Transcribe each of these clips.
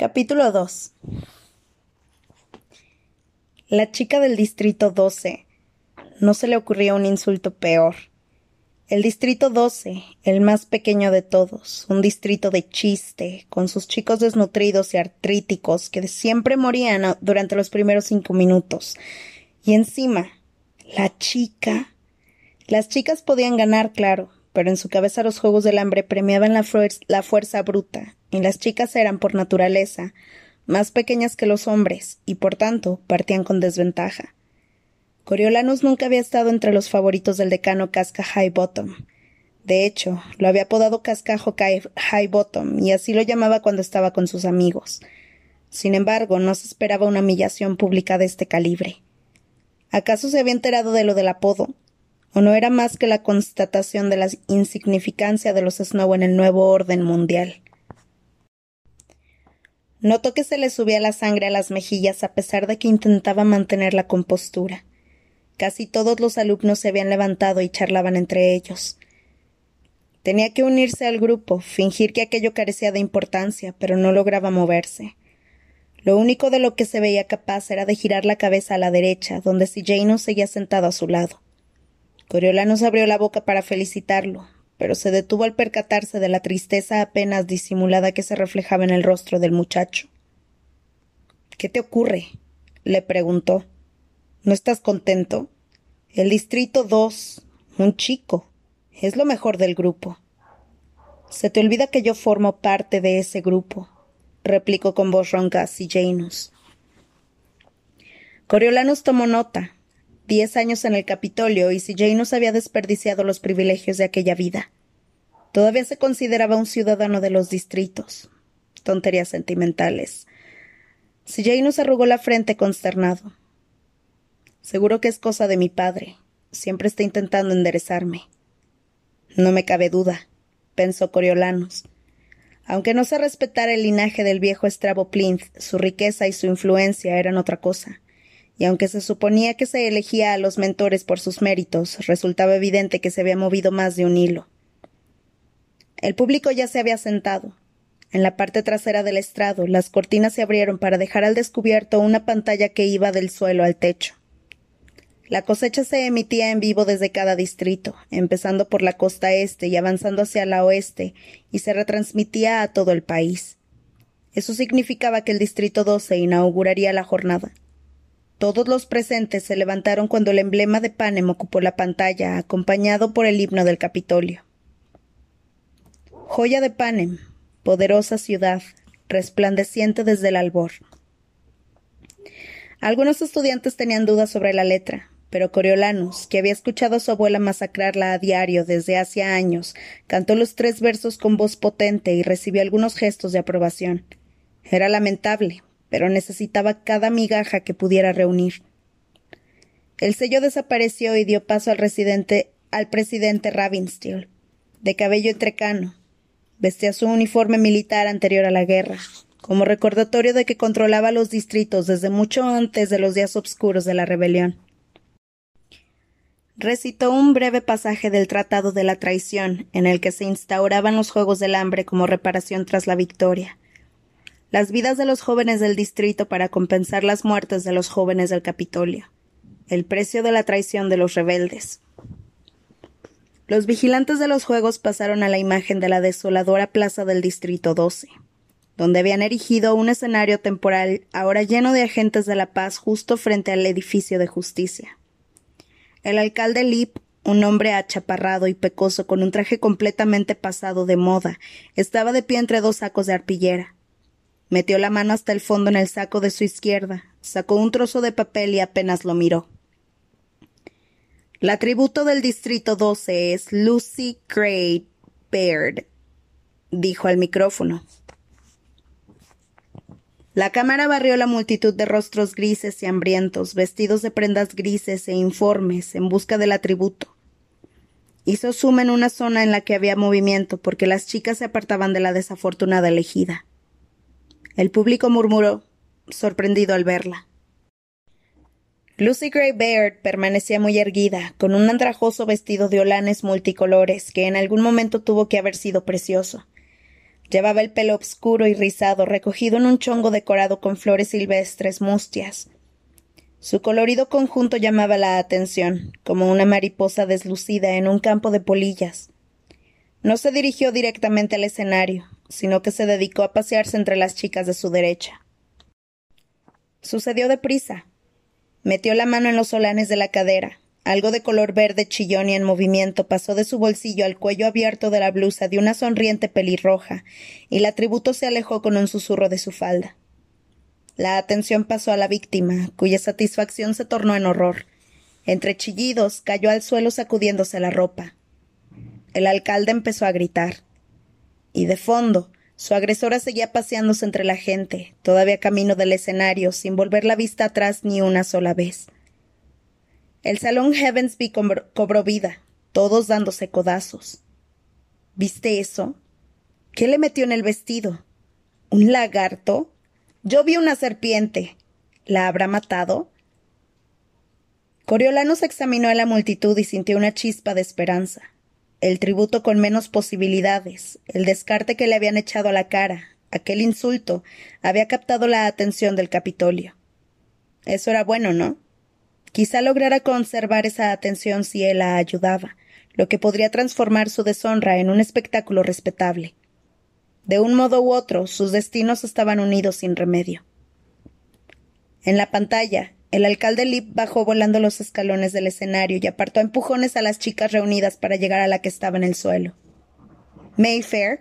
Capítulo 2 La chica del distrito 12. No se le ocurría un insulto peor. El distrito 12, el más pequeño de todos, un distrito de chiste, con sus chicos desnutridos y artríticos que siempre morían durante los primeros cinco minutos. Y encima, la chica. Las chicas podían ganar, claro, pero en su cabeza los juegos del hambre premiaban la, la fuerza bruta, y las chicas eran, por naturaleza, más pequeñas que los hombres, y por tanto partían con desventaja. Coriolanus nunca había estado entre los favoritos del decano Casca High Bottom. De hecho, lo había apodado Cascajo High Bottom, y así lo llamaba cuando estaba con sus amigos. Sin embargo, no se esperaba una humillación pública de este calibre. ¿Acaso se había enterado de lo del apodo? ¿O no era más que la constatación de la insignificancia de los Snow en el nuevo orden mundial? Notó que se le subía la sangre a las mejillas a pesar de que intentaba mantener la compostura. Casi todos los alumnos se habían levantado y charlaban entre ellos. Tenía que unirse al grupo, fingir que aquello carecía de importancia, pero no lograba moverse. Lo único de lo que se veía capaz era de girar la cabeza a la derecha, donde si seguía sentado a su lado. Coriolanus abrió la boca para felicitarlo, pero se detuvo al percatarse de la tristeza apenas disimulada que se reflejaba en el rostro del muchacho. ¿Qué te ocurre? le preguntó. ¿No estás contento? El distrito dos, un chico, es lo mejor del grupo. Se te olvida que yo formo parte de ese grupo, replicó con voz ronca Janus. Coriolanus tomó nota, diez años en el Capitolio y si Janus había desperdiciado los privilegios de aquella vida. Todavía se consideraba un ciudadano de los distritos. Tonterías sentimentales. Si Janus arrugó la frente consternado. Seguro que es cosa de mi padre. Siempre está intentando enderezarme. No me cabe duda, pensó Coriolanus. Aunque no se respetara el linaje del viejo Estrabo Plinth, su riqueza y su influencia eran otra cosa y aunque se suponía que se elegía a los mentores por sus méritos, resultaba evidente que se había movido más de un hilo. El público ya se había sentado. En la parte trasera del estrado, las cortinas se abrieron para dejar al descubierto una pantalla que iba del suelo al techo. La cosecha se emitía en vivo desde cada distrito, empezando por la costa este y avanzando hacia la oeste, y se retransmitía a todo el país. Eso significaba que el distrito 12 inauguraría la jornada. Todos los presentes se levantaron cuando el emblema de Panem ocupó la pantalla, acompañado por el himno del Capitolio. Joya de Panem, poderosa ciudad, resplandeciente desde el albor. Algunos estudiantes tenían dudas sobre la letra, pero Coriolanus, que había escuchado a su abuela masacrarla a diario desde hacía años, cantó los tres versos con voz potente y recibió algunos gestos de aprobación. Era lamentable, pero necesitaba cada migaja que pudiera reunir. El sello desapareció y dio paso al, residente, al presidente Ravensteel, de cabello entrecano. Vestía su uniforme militar anterior a la guerra, como recordatorio de que controlaba los distritos desde mucho antes de los días oscuros de la rebelión. Recitó un breve pasaje del Tratado de la Traición, en el que se instauraban los Juegos del Hambre como reparación tras la victoria, las vidas de los jóvenes del distrito para compensar las muertes de los jóvenes del Capitolio, el precio de la traición de los rebeldes. Los vigilantes de los juegos pasaron a la imagen de la desoladora plaza del Distrito 12, donde habían erigido un escenario temporal ahora lleno de agentes de la paz justo frente al edificio de justicia. El alcalde Lip, un hombre achaparrado y pecoso con un traje completamente pasado de moda, estaba de pie entre dos sacos de arpillera. Metió la mano hasta el fondo en el saco de su izquierda, sacó un trozo de papel y apenas lo miró. La tributo del Distrito 12 es Lucy Gray Baird, dijo al micrófono. La cámara barrió la multitud de rostros grises y hambrientos, vestidos de prendas grises e informes, en busca del atributo. Hizo suma en una zona en la que había movimiento, porque las chicas se apartaban de la desafortunada elegida. El público murmuró, sorprendido al verla. Lucy Gray Baird permanecía muy erguida, con un andrajoso vestido de holanes multicolores que en algún momento tuvo que haber sido precioso. Llevaba el pelo oscuro y rizado, recogido en un chongo decorado con flores silvestres mustias. Su colorido conjunto llamaba la atención, como una mariposa deslucida en un campo de polillas. No se dirigió directamente al escenario, sino que se dedicó a pasearse entre las chicas de su derecha. Sucedió deprisa. Metió la mano en los solanes de la cadera. Algo de color verde chillón y en movimiento pasó de su bolsillo al cuello abierto de la blusa de una sonriente pelirroja, y la tributo se alejó con un susurro de su falda. La atención pasó a la víctima, cuya satisfacción se tornó en horror. Entre chillidos cayó al suelo sacudiéndose la ropa. El alcalde empezó a gritar. Y de fondo, su agresora seguía paseándose entre la gente, todavía camino del escenario, sin volver la vista atrás ni una sola vez. El salón Heavensby cobró vida, todos dándose codazos. ¿Viste eso? ¿Qué le metió en el vestido? ¿Un lagarto? Yo vi una serpiente. ¿La habrá matado? Coriolano se examinó a la multitud y sintió una chispa de esperanza el tributo con menos posibilidades, el descarte que le habían echado a la cara, aquel insulto, había captado la atención del Capitolio. Eso era bueno, ¿no? Quizá lograra conservar esa atención si él la ayudaba, lo que podría transformar su deshonra en un espectáculo respetable. De un modo u otro, sus destinos estaban unidos sin remedio. En la pantalla, el alcalde Lip bajó volando los escalones del escenario y apartó a empujones a las chicas reunidas para llegar a la que estaba en el suelo. Mayfair,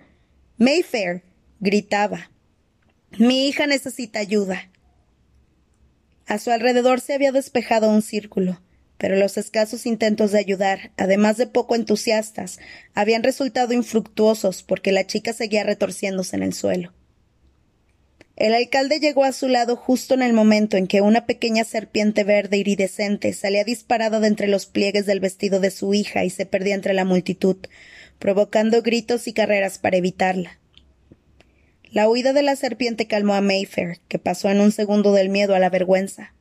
Mayfair, gritaba. Mi hija necesita ayuda. A su alrededor se había despejado un círculo, pero los escasos intentos de ayudar, además de poco entusiastas, habían resultado infructuosos porque la chica seguía retorciéndose en el suelo. El alcalde llegó a su lado justo en el momento en que una pequeña serpiente verde iridescente salía disparada de entre los pliegues del vestido de su hija y se perdía entre la multitud, provocando gritos y carreras para evitarla. La huida de la serpiente calmó a Mayfair, que pasó en un segundo del miedo a la vergüenza.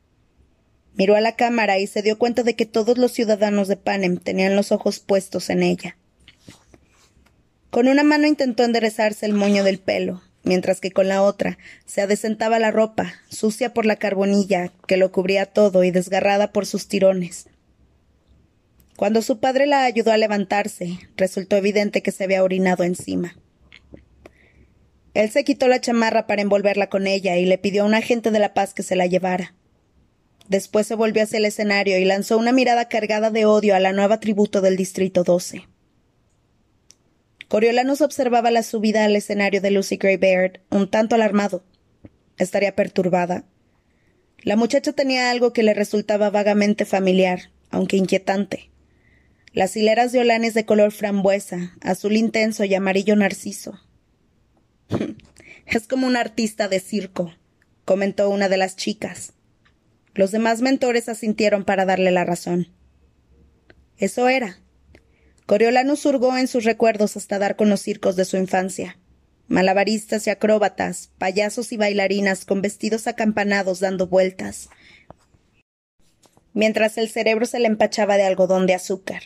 Miró a la cámara y se dio cuenta de que todos los ciudadanos de Panem tenían los ojos puestos en ella. Con una mano intentó enderezarse el moño del pelo, mientras que con la otra se adecentaba la ropa, sucia por la carbonilla que lo cubría todo y desgarrada por sus tirones. Cuando su padre la ayudó a levantarse, resultó evidente que se había orinado encima. Él se quitó la chamarra para envolverla con ella y le pidió a un agente de la paz que se la llevara. Después se volvió hacia el escenario y lanzó una mirada cargada de odio a la nueva tributo del Distrito 12. Coriolanus observaba la subida al escenario de Lucy Gray Baird, un tanto alarmado. ¿Estaría perturbada? La muchacha tenía algo que le resultaba vagamente familiar, aunque inquietante. Las hileras de olanes de color frambuesa, azul intenso y amarillo narciso. es como un artista de circo, comentó una de las chicas. Los demás mentores asintieron para darle la razón. Eso era, Coriolanus hurgó en sus recuerdos hasta dar con los circos de su infancia. Malabaristas y acróbatas, payasos y bailarinas con vestidos acampanados dando vueltas, mientras el cerebro se le empachaba de algodón de azúcar.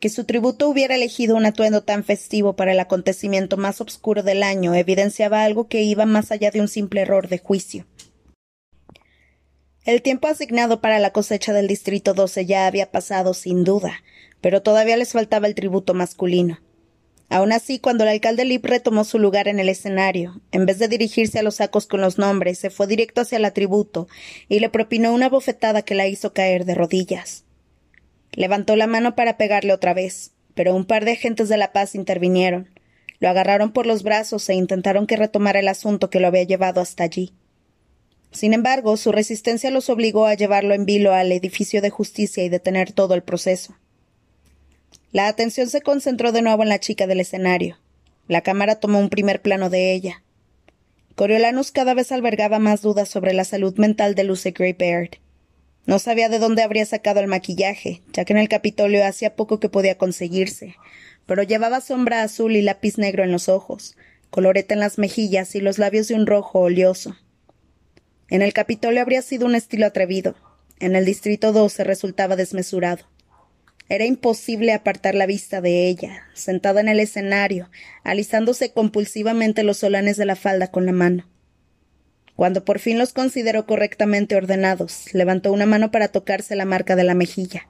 Que su tributo hubiera elegido un atuendo tan festivo para el acontecimiento más oscuro del año evidenciaba algo que iba más allá de un simple error de juicio. El tiempo asignado para la cosecha del Distrito 12 ya había pasado, sin duda, pero todavía les faltaba el tributo masculino. Aun así, cuando el alcalde Lip retomó su lugar en el escenario, en vez de dirigirse a los sacos con los nombres, se fue directo hacia el atributo y le propinó una bofetada que la hizo caer de rodillas. Levantó la mano para pegarle otra vez, pero un par de agentes de la paz intervinieron. Lo agarraron por los brazos e intentaron que retomara el asunto que lo había llevado hasta allí. Sin embargo, su resistencia los obligó a llevarlo en vilo al edificio de justicia y detener todo el proceso. La atención se concentró de nuevo en la chica del escenario. La cámara tomó un primer plano de ella. Coriolanus cada vez albergaba más dudas sobre la salud mental de Lucy Gray Baird. No sabía de dónde habría sacado el maquillaje, ya que en el Capitolio hacía poco que podía conseguirse, pero llevaba sombra azul y lápiz negro en los ojos, coloreta en las mejillas y los labios de un rojo oleoso. En el Capitolio habría sido un estilo atrevido, en el Distrito 12 resultaba desmesurado. Era imposible apartar la vista de ella, sentada en el escenario, alisándose compulsivamente los solanes de la falda con la mano. Cuando por fin los consideró correctamente ordenados, levantó una mano para tocarse la marca de la mejilla.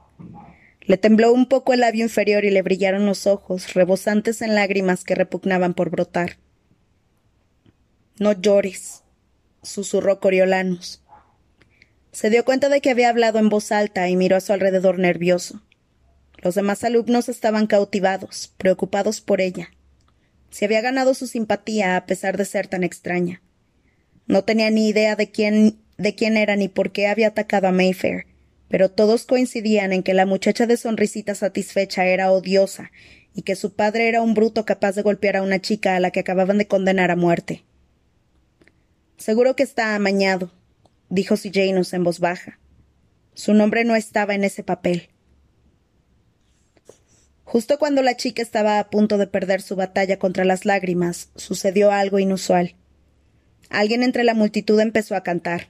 Le tembló un poco el labio inferior y le brillaron los ojos, rebosantes en lágrimas que repugnaban por brotar. No llores, susurró Coriolanus. Se dio cuenta de que había hablado en voz alta y miró a su alrededor nervioso. Los demás alumnos estaban cautivados, preocupados por ella. Se había ganado su simpatía a pesar de ser tan extraña. No tenía ni idea de quién, de quién era ni por qué había atacado a Mayfair, pero todos coincidían en que la muchacha de sonrisita satisfecha era odiosa y que su padre era un bruto capaz de golpear a una chica a la que acababan de condenar a muerte. Seguro que está amañado, dijo C. Janus en voz baja. Su nombre no estaba en ese papel. Justo cuando la chica estaba a punto de perder su batalla contra las lágrimas, sucedió algo inusual. Alguien entre la multitud empezó a cantar.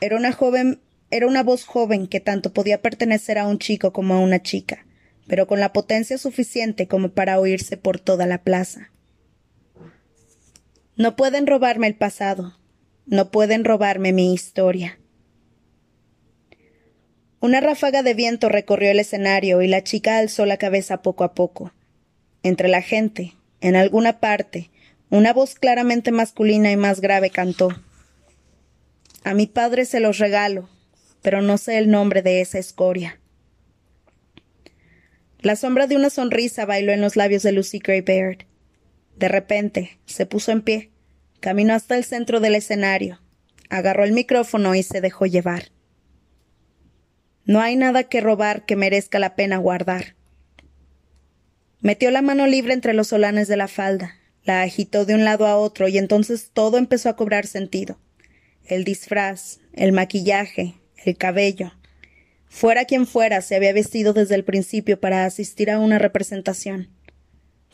Era una joven, era una voz joven que tanto podía pertenecer a un chico como a una chica, pero con la potencia suficiente como para oírse por toda la plaza. No pueden robarme el pasado, no pueden robarme mi historia. Una ráfaga de viento recorrió el escenario y la chica alzó la cabeza poco a poco. Entre la gente, en alguna parte, una voz claramente masculina y más grave cantó. A mi padre se los regalo, pero no sé el nombre de esa escoria. La sombra de una sonrisa bailó en los labios de Lucy Gray Baird. De repente, se puso en pie, caminó hasta el centro del escenario, agarró el micrófono y se dejó llevar. No hay nada que robar que merezca la pena guardar. Metió la mano libre entre los solanes de la falda, la agitó de un lado a otro y entonces todo empezó a cobrar sentido. El disfraz, el maquillaje, el cabello. Fuera quien fuera, se había vestido desde el principio para asistir a una representación.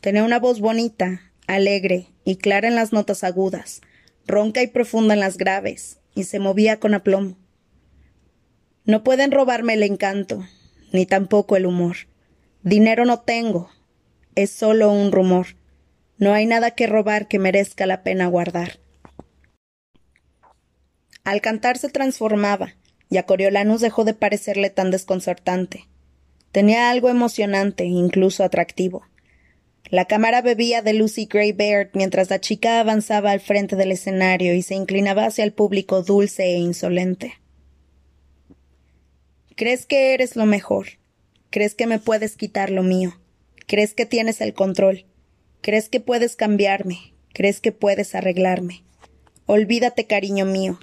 Tenía una voz bonita, alegre y clara en las notas agudas, ronca y profunda en las graves, y se movía con aplomo. No pueden robarme el encanto, ni tampoco el humor. Dinero no tengo, es solo un rumor. No hay nada que robar que merezca la pena guardar. Al cantar se transformaba, y a Coriolanus dejó de parecerle tan desconcertante. Tenía algo emocionante, incluso atractivo. La cámara bebía de Lucy Gray Baird mientras la chica avanzaba al frente del escenario y se inclinaba hacia el público dulce e insolente. Crees que eres lo mejor. Crees que me puedes quitar lo mío. Crees que tienes el control. Crees que puedes cambiarme, crees que puedes arreglarme. Olvídate, cariño mío.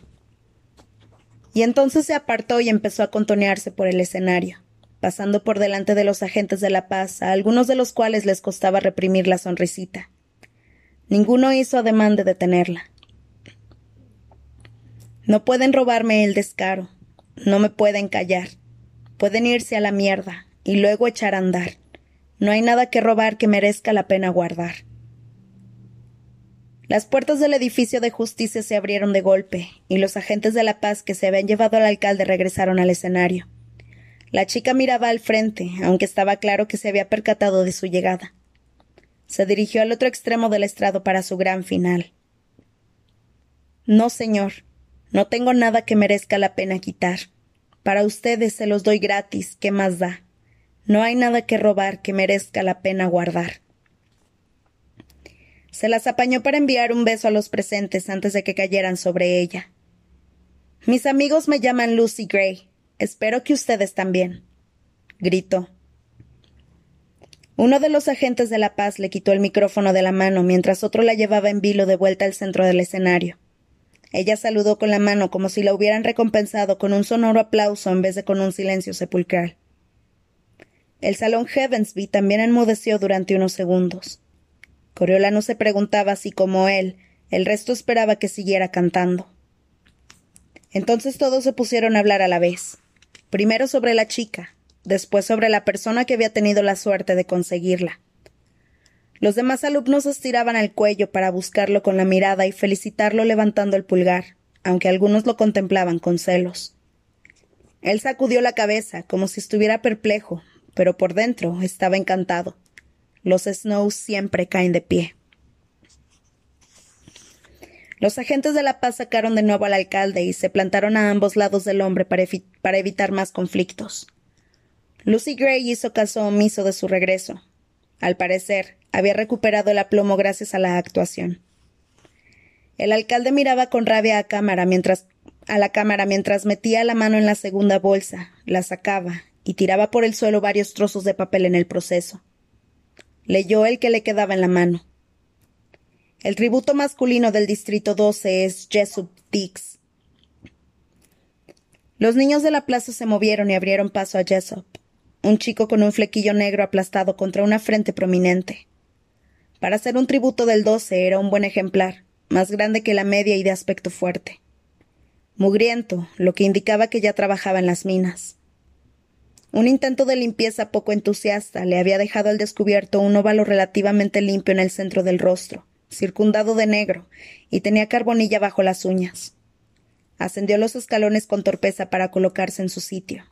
Y entonces se apartó y empezó a contonearse por el escenario, pasando por delante de los agentes de la paz, a algunos de los cuales les costaba reprimir la sonrisita. Ninguno hizo ademán de detenerla. No pueden robarme el descaro, no me pueden callar. Pueden irse a la mierda y luego echar a andar. No hay nada que robar que merezca la pena guardar. Las puertas del edificio de justicia se abrieron de golpe, y los agentes de la paz que se habían llevado al alcalde regresaron al escenario. La chica miraba al frente, aunque estaba claro que se había percatado de su llegada. Se dirigió al otro extremo del estrado para su gran final. No, señor, no tengo nada que merezca la pena quitar. Para ustedes se los doy gratis, ¿qué más da? No hay nada que robar que merezca la pena guardar. Se las apañó para enviar un beso a los presentes antes de que cayeran sobre ella. Mis amigos me llaman Lucy Gray. Espero que ustedes también. gritó. Uno de los agentes de la paz le quitó el micrófono de la mano mientras otro la llevaba en vilo de vuelta al centro del escenario. Ella saludó con la mano como si la hubieran recompensado con un sonoro aplauso en vez de con un silencio sepulcral. El salón Heavensby también enmudeció durante unos segundos. Coriola se preguntaba si, como él, el resto esperaba que siguiera cantando. Entonces todos se pusieron a hablar a la vez. Primero sobre la chica, después sobre la persona que había tenido la suerte de conseguirla. Los demás alumnos estiraban el cuello para buscarlo con la mirada y felicitarlo levantando el pulgar, aunque algunos lo contemplaban con celos. Él sacudió la cabeza, como si estuviera perplejo, pero por dentro estaba encantado. Los Snows siempre caen de pie. Los agentes de la paz sacaron de nuevo al alcalde y se plantaron a ambos lados del hombre para, evitar más conflictos. Lucy Gray hizo caso omiso de su regreso. Al parecer, había recuperado el aplomo gracias a la actuación. El alcalde miraba con rabia a, cámara mientras, a la cámara mientras metía la mano en la segunda bolsa, la sacaba y tiraba por el suelo varios trozos de papel en el proceso. Leyó el que le quedaba en la mano. El tributo masculino del Distrito 12 es Jessup Dix. Los niños de la plaza se movieron y abrieron paso a Jessup, un chico con un flequillo negro aplastado contra una frente prominente. Para ser un tributo del 12 era un buen ejemplar, más grande que la media y de aspecto fuerte. Mugriento, lo que indicaba que ya trabajaba en las minas. Un intento de limpieza poco entusiasta le había dejado al descubierto un óvalo relativamente limpio en el centro del rostro, circundado de negro, y tenía carbonilla bajo las uñas. Ascendió los escalones con torpeza para colocarse en su sitio.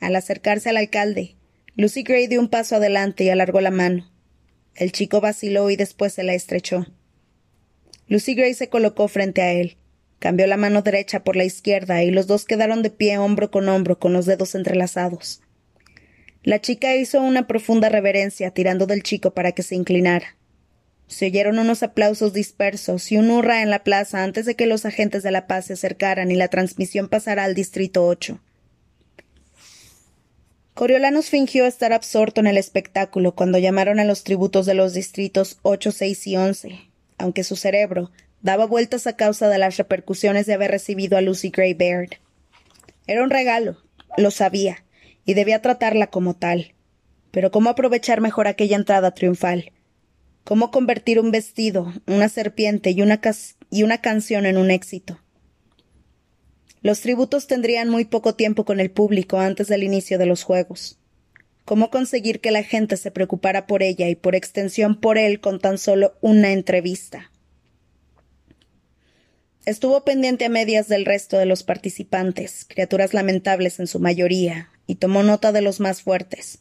Al acercarse al alcalde, Lucy Gray dio un paso adelante y alargó la mano. El chico vaciló y después se la estrechó. Lucy Gray se colocó frente a él. Cambió la mano derecha por la izquierda y los dos quedaron de pie hombro con hombro con los dedos entrelazados. La chica hizo una profunda reverencia tirando del chico para que se inclinara. Se oyeron unos aplausos dispersos y un hurra en la plaza antes de que los agentes de la paz se acercaran y la transmisión pasara al distrito 8. Coriolanus fingió estar absorto en el espectáculo cuando llamaron a los tributos de los distritos 8, 6 y 11, aunque su cerebro daba vueltas a causa de las repercusiones de haber recibido a Lucy Gray Baird. Era un regalo, lo sabía, y debía tratarla como tal. Pero ¿cómo aprovechar mejor aquella entrada triunfal? ¿Cómo convertir un vestido, una serpiente y una, y una canción en un éxito? Los tributos tendrían muy poco tiempo con el público antes del inicio de los juegos cómo conseguir que la gente se preocupara por ella y por extensión por él con tan solo una entrevista. Estuvo pendiente a medias del resto de los participantes, criaturas lamentables en su mayoría, y tomó nota de los más fuertes.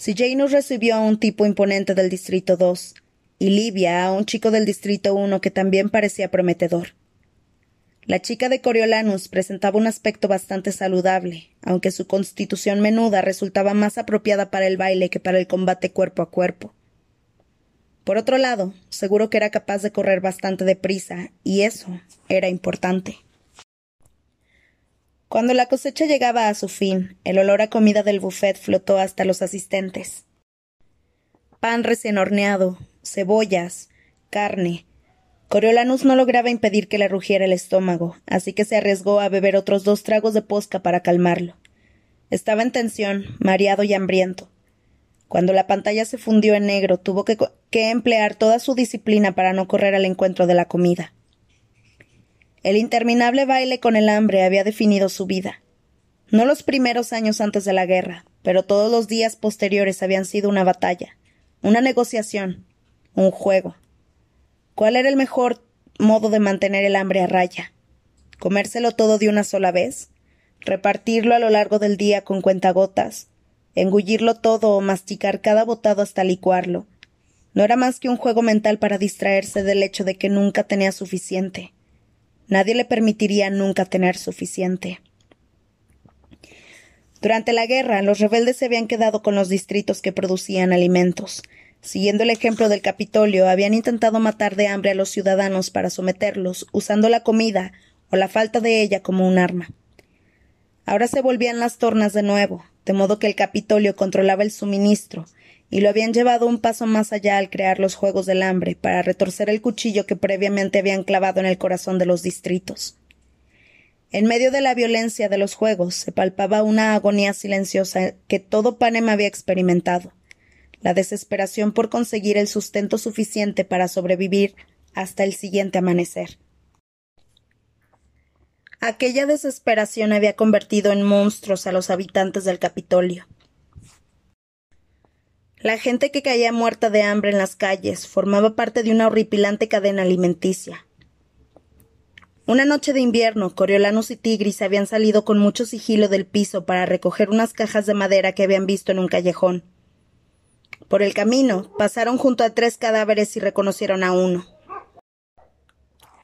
Si Janus recibió a un tipo imponente del Distrito 2, y Livia a un chico del Distrito 1 que también parecía prometedor. La chica de Coriolanus presentaba un aspecto bastante saludable, aunque su constitución menuda resultaba más apropiada para el baile que para el combate cuerpo a cuerpo. Por otro lado, seguro que era capaz de correr bastante deprisa, y eso era importante. Cuando la cosecha llegaba a su fin, el olor a comida del buffet flotó hasta los asistentes. Pan recién horneado, cebollas, carne, Coriolanus no lograba impedir que le rugiera el estómago, así que se arriesgó a beber otros dos tragos de posca para calmarlo. Estaba en tensión, mareado y hambriento. Cuando la pantalla se fundió en negro, tuvo que, que emplear toda su disciplina para no correr al encuentro de la comida. El interminable baile con el hambre había definido su vida. No los primeros años antes de la guerra, pero todos los días posteriores habían sido una batalla, una negociación, un juego. ¿Cuál era el mejor modo de mantener el hambre a raya? ¿Comérselo todo de una sola vez? ¿Repartirlo a lo largo del día con cuentagotas? ¿Engullirlo todo o masticar cada botado hasta licuarlo? No era más que un juego mental para distraerse del hecho de que nunca tenía suficiente. Nadie le permitiría nunca tener suficiente. Durante la guerra, los rebeldes se habían quedado con los distritos que producían alimentos, Siguiendo el ejemplo del Capitolio, habían intentado matar de hambre a los ciudadanos para someterlos, usando la comida o la falta de ella como un arma. Ahora se volvían las tornas de nuevo, de modo que el Capitolio controlaba el suministro, y lo habían llevado un paso más allá al crear los Juegos del Hambre, para retorcer el cuchillo que previamente habían clavado en el corazón de los distritos. En medio de la violencia de los Juegos se palpaba una agonía silenciosa que todo Panem había experimentado la desesperación por conseguir el sustento suficiente para sobrevivir hasta el siguiente amanecer. Aquella desesperación había convertido en monstruos a los habitantes del Capitolio. La gente que caía muerta de hambre en las calles formaba parte de una horripilante cadena alimenticia. Una noche de invierno, Coriolanus y Tigris habían salido con mucho sigilo del piso para recoger unas cajas de madera que habían visto en un callejón. Por el camino, pasaron junto a tres cadáveres y reconocieron a uno.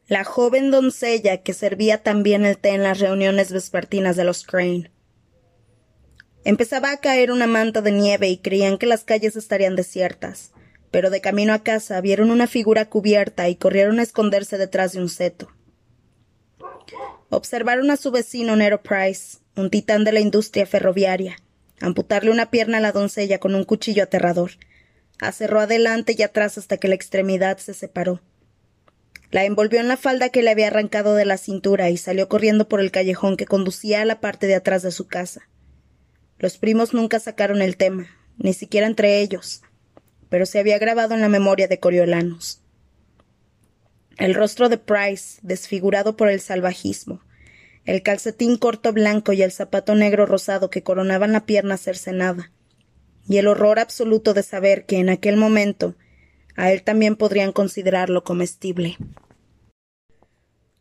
La joven doncella que servía también el té en las reuniones vespertinas de los Crane. Empezaba a caer una manta de nieve y creían que las calles estarían desiertas, pero de camino a casa vieron una figura cubierta y corrieron a esconderse detrás de un seto. Observaron a su vecino Nero Price, un titán de la industria ferroviaria, amputarle una pierna a la doncella con un cuchillo aterrador. Acerró adelante y atrás hasta que la extremidad se separó. La envolvió en la falda que le había arrancado de la cintura y salió corriendo por el callejón que conducía a la parte de atrás de su casa. Los primos nunca sacaron el tema, ni siquiera entre ellos, pero se había grabado en la memoria de Coriolanos. El rostro de Price, desfigurado por el salvajismo, el calcetín corto blanco y el zapato negro rosado que coronaban la pierna cercenada, y el horror absoluto de saber que en aquel momento a él también podrían considerarlo comestible.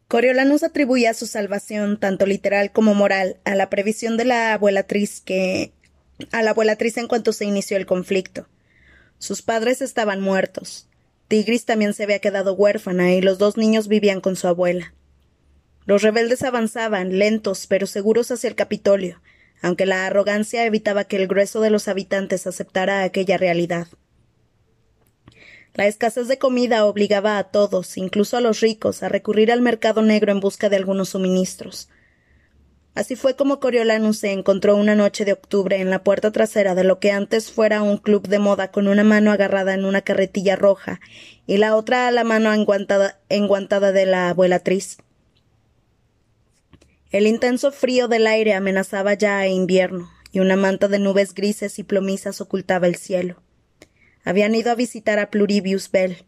Coriolanus atribuía su salvación, tanto literal como moral, a la previsión de la abuelatriz que. a la abuelatriz en cuanto se inició el conflicto. Sus padres estaban muertos. Tigris también se había quedado huérfana y los dos niños vivían con su abuela. Los rebeldes avanzaban, lentos pero seguros hacia el Capitolio, aunque la arrogancia evitaba que el grueso de los habitantes aceptara aquella realidad. La escasez de comida obligaba a todos, incluso a los ricos, a recurrir al mercado negro en busca de algunos suministros. Así fue como Coriolanus se encontró una noche de octubre en la puerta trasera de lo que antes fuera un club de moda con una mano agarrada en una carretilla roja y la otra a la mano enguantada, de la abuelatriz. El intenso frío del aire amenazaba ya a invierno, y una manta de nubes grises y plomizas ocultaba el cielo. Habían ido a visitar a Pluribius Bell,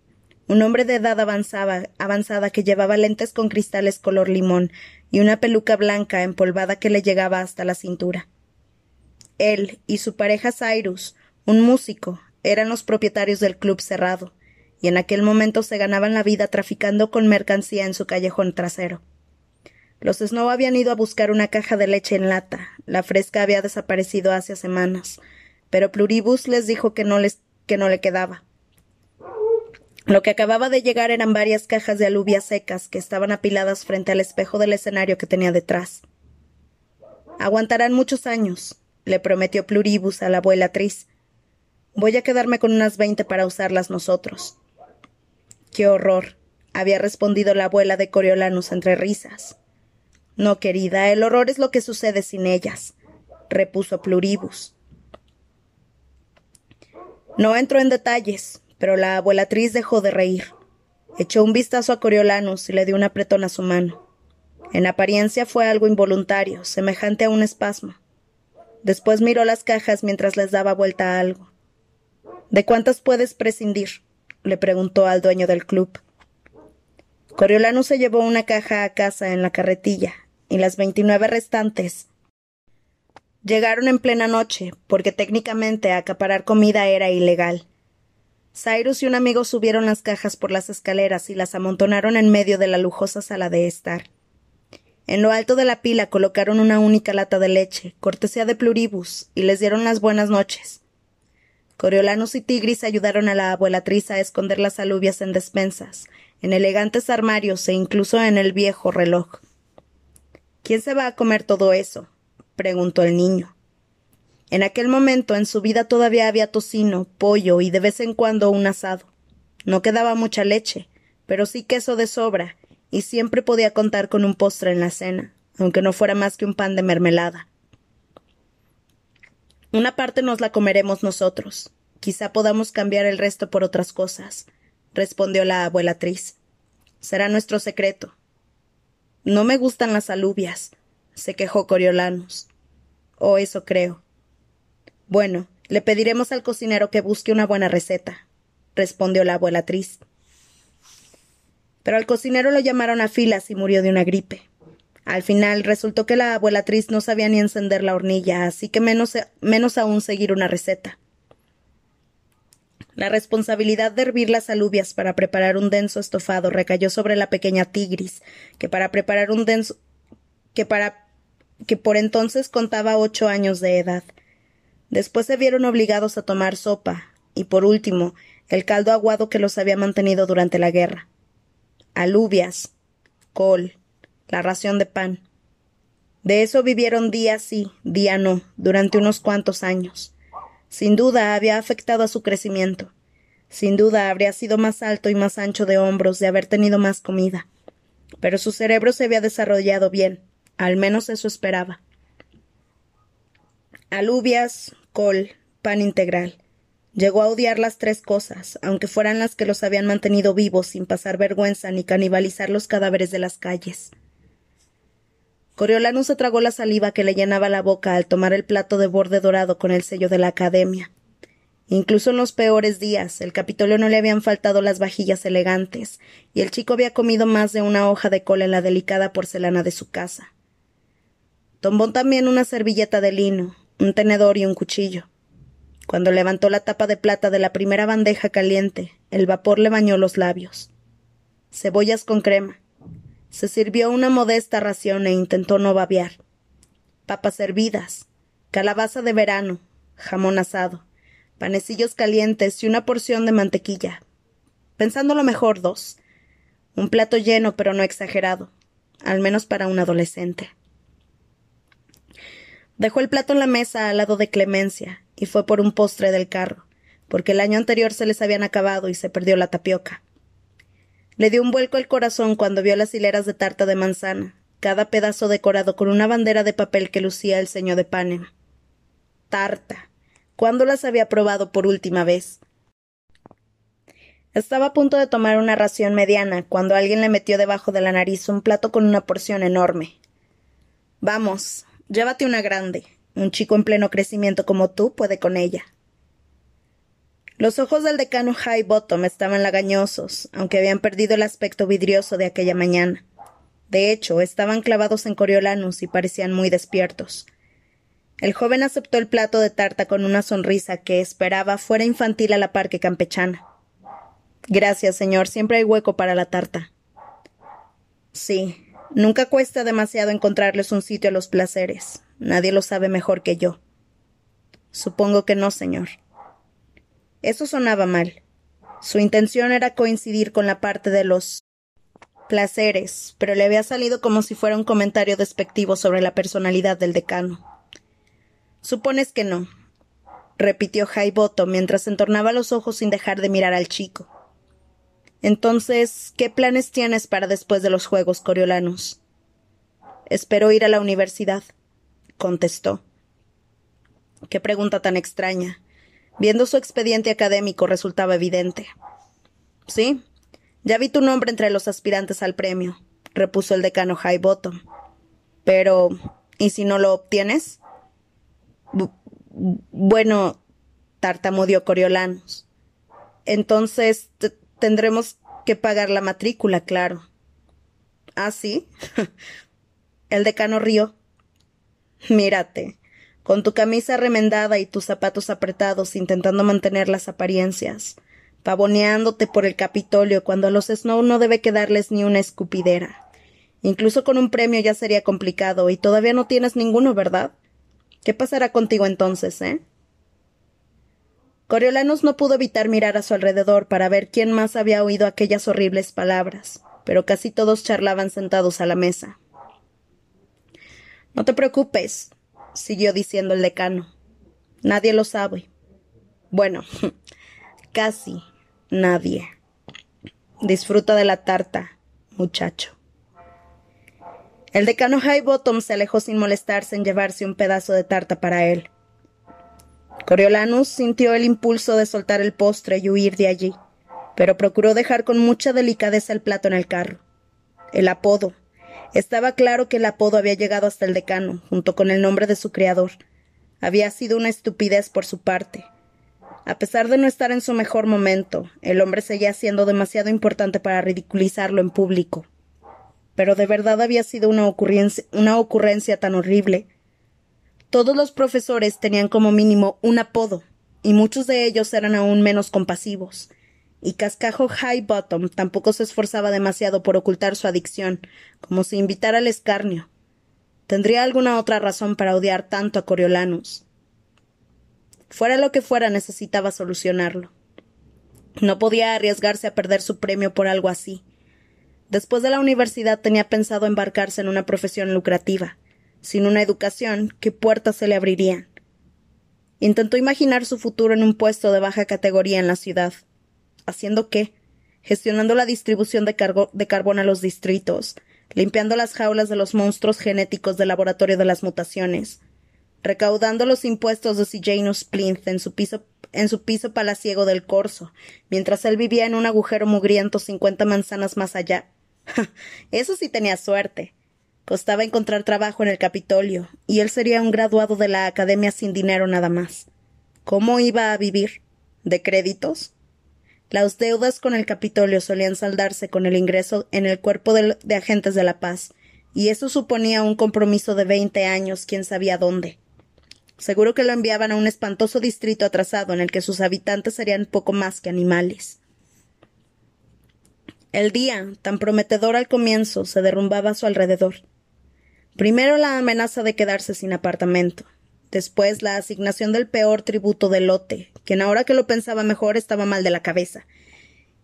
un hombre de edad avanzada que llevaba lentes con cristales color limón y una peluca blanca empolvada que le llegaba hasta la cintura. Él y su pareja Cyrus, un músico, eran los propietarios del club cerrado, y en aquel momento se ganaban la vida traficando con mercancía en su callejón trasero. Los Snow habían ido a buscar una caja de leche en lata. La fresca había desaparecido hace semanas, pero Pluribus les dijo que no les que no le quedaba. Lo que acababa de llegar eran varias cajas de alubias secas que estaban apiladas frente al espejo del escenario que tenía detrás. Aguantarán muchos años, le prometió Pluribus a la abuela Tris. Voy a quedarme con unas veinte para usarlas nosotros. Qué horror, había respondido la abuela de Coriolanus entre risas. No, querida, el horror es lo que sucede sin ellas, repuso Pluribus. No entro en detalles, pero la abuelatriz dejó de reír. Echó un vistazo a Coriolanus y le dio un apretón a su mano. En apariencia fue algo involuntario, semejante a un espasmo. Después miró las cajas mientras les daba vuelta a algo. ¿De cuántas puedes prescindir? le preguntó al dueño del club. Coriolanus se llevó una caja a casa en la carretilla, y las veintinueve restantes llegaron en plena noche, porque técnicamente acaparar comida era ilegal. Cyrus y un amigo subieron las cajas por las escaleras y las amontonaron en medio de la lujosa sala de estar. En lo alto de la pila colocaron una única lata de leche, cortesía de Pluribus, y les dieron las buenas noches. Coriolanus y Tigris ayudaron a la abuelatriz a esconder las alubias en despensas, en elegantes armarios e incluso en el viejo reloj. ¿Quién se va a comer todo eso? Preguntó el niño. En aquel momento en su vida todavía había tocino, pollo y de vez en cuando un asado. No quedaba mucha leche, pero sí queso de sobra, y siempre podía contar con un postre en la cena, aunque no fuera más que un pan de mermelada. Una parte nos la comeremos nosotros. Quizá podamos cambiar el resto por otras cosas, respondió la abuelatriz. Será nuestro secreto. No me gustan las alubias, se quejó Coriolanus. Oh, eso creo. Bueno, le pediremos al cocinero que busque una buena receta, respondió la abuelatriz. Pero al cocinero lo llamaron a filas y murió de una gripe. Al final resultó que la abuelatriz no sabía ni encender la hornilla, así que menos, menos aún seguir una receta. La responsabilidad de hervir las alubias para preparar un denso estofado recayó sobre la pequeña Tigris, que para preparar un denso que para que por entonces contaba ocho años de edad. Después se vieron obligados a tomar sopa, y por último, el caldo aguado que los había mantenido durante la guerra. Alubias, col, la ración de pan. De eso vivieron día sí, día no, durante unos cuantos años. Sin duda había afectado a su crecimiento. Sin duda habría sido más alto y más ancho de hombros de haber tenido más comida. Pero su cerebro se había desarrollado bien, al menos eso esperaba. Alubias, col, pan integral. Llegó a odiar las tres cosas, aunque fueran las que los habían mantenido vivos sin pasar vergüenza ni canibalizar los cadáveres de las calles. Coriolano se tragó la saliva que le llenaba la boca al tomar el plato de borde dorado con el sello de la Academia. Incluso en los peores días, el Capitolio no le habían faltado las vajillas elegantes, y el chico había comido más de una hoja de cola en la delicada porcelana de su casa. Tomó también una servilleta de lino, un tenedor y un cuchillo. Cuando levantó la tapa de plata de la primera bandeja caliente, el vapor le bañó los labios. Cebollas con crema, se sirvió una modesta ración e intentó no babear. Papas hervidas, calabaza de verano, jamón asado, panecillos calientes y una porción de mantequilla. Pensándolo mejor, dos. Un plato lleno, pero no exagerado, al menos para un adolescente. Dejó el plato en la mesa al lado de Clemencia y fue por un postre del carro, porque el año anterior se les habían acabado y se perdió la tapioca. Le dio un vuelco el corazón cuando vio las hileras de tarta de manzana, cada pedazo decorado con una bandera de papel que lucía el señor de Panem. Tarta. ¿Cuándo las había probado por última vez? Estaba a punto de tomar una ración mediana cuando alguien le metió debajo de la nariz un plato con una porción enorme. Vamos, llévate una grande. Un chico en pleno crecimiento como tú puede con ella. Los ojos del decano High Bottom estaban lagañosos, aunque habían perdido el aspecto vidrioso de aquella mañana. De hecho, estaban clavados en Coriolanus y parecían muy despiertos. El joven aceptó el plato de tarta con una sonrisa que esperaba fuera infantil a la par que campechana. Gracias, señor. Siempre hay hueco para la tarta. Sí, nunca cuesta demasiado encontrarles un sitio a los placeres. Nadie lo sabe mejor que yo. Supongo que no, señor. Eso sonaba mal. Su intención era coincidir con la parte de los placeres, pero le había salido como si fuera un comentario despectivo sobre la personalidad del decano. Supones que no, repitió Bottom mientras entornaba los ojos sin dejar de mirar al chico. Entonces, ¿qué planes tienes para después de los Juegos Coriolanos? Espero ir a la universidad, contestó. Qué pregunta tan extraña. Viendo su expediente académico resultaba evidente. Sí, ya vi tu nombre entre los aspirantes al premio, repuso el decano Highbottom. Pero, ¿y si no lo obtienes? bueno, tartamudeó Coriolanus. Entonces tendremos que pagar la matrícula, claro. ¿Ah, sí? el decano rió. Mírate, con tu camisa remendada y tus zapatos apretados intentando mantener las apariencias, pavoneándote por el Capitolio cuando a los Snow no debe quedarles ni una escupidera. Incluso con un premio ya sería complicado y todavía no tienes ninguno, ¿verdad? ¿Qué pasará contigo entonces, eh? Coriolanus no pudo evitar mirar a su alrededor para ver quién más había oído aquellas horribles palabras, pero casi todos charlaban sentados a la mesa. No te preocupes, siguió diciendo el decano. Nadie lo sabe. Bueno, casi nadie. Disfruta de la tarta, muchacho. El decano Highbottom se alejó sin molestarse en llevarse un pedazo de tarta para él. Coriolanus sintió el impulso de soltar el postre y huir de allí, pero procuró dejar con mucha delicadeza el plato en el carro. El apodo, estaba claro que el apodo había llegado hasta el decano, junto con el nombre de su criador. Había sido una estupidez por su parte. A pesar de no estar en su mejor momento, el hombre seguía siendo demasiado importante para ridiculizarlo en público. Pero de verdad había sido una ocurrencia, una ocurrencia tan horrible. Todos los profesores tenían como mínimo un apodo, y muchos de ellos eran aún menos compasivos. Y Cascajo High Bottom tampoco se esforzaba demasiado por ocultar su adicción, como si invitara al escarnio. Tendría alguna otra razón para odiar tanto a Coriolanus. Fuera lo que fuera, necesitaba solucionarlo. No podía arriesgarse a perder su premio por algo así. Después de la universidad tenía pensado embarcarse en una profesión lucrativa. Sin una educación, ¿qué puertas se le abrirían? Intentó imaginar su futuro en un puesto de baja categoría en la ciudad. ¿Haciendo qué? Gestionando la distribución de, carbón a los distritos, limpiando las jaulas de los monstruos genéticos del laboratorio de las mutaciones, recaudando los impuestos de Janus Plinth en su piso en su piso palaciego del corso, mientras él vivía en un agujero mugriento cincuenta manzanas más allá. Eso sí tenía suerte. Costaba encontrar trabajo en el Capitolio, y él sería un graduado de la Academia sin dinero nada más. ¿Cómo iba a vivir? ¿De créditos? Las deudas con el Capitolio solían saldarse con el ingreso en el cuerpo de, agentes de la paz, y eso suponía un compromiso de veinte años, quién sabía dónde. Seguro que lo enviaban a un espantoso distrito atrasado en el que sus habitantes serían poco más que animales. El día, tan prometedor al comienzo, se derrumbaba a su alrededor. Primero la amenaza de quedarse sin apartamento, después la asignación del peor tributo del lote, quien ahora que lo pensaba mejor estaba mal de la cabeza,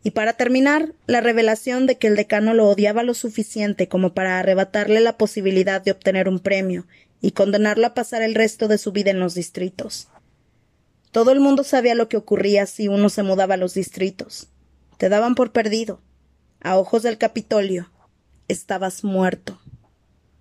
y para terminar, la revelación de que el decano lo odiaba lo suficiente como para arrebatarle la posibilidad de obtener un premio y condenarlo a pasar el resto de su vida en los distritos. Todo el mundo sabía lo que ocurría si uno se mudaba a los distritos. Te daban por perdido. A ojos del Capitolio, estabas muerto.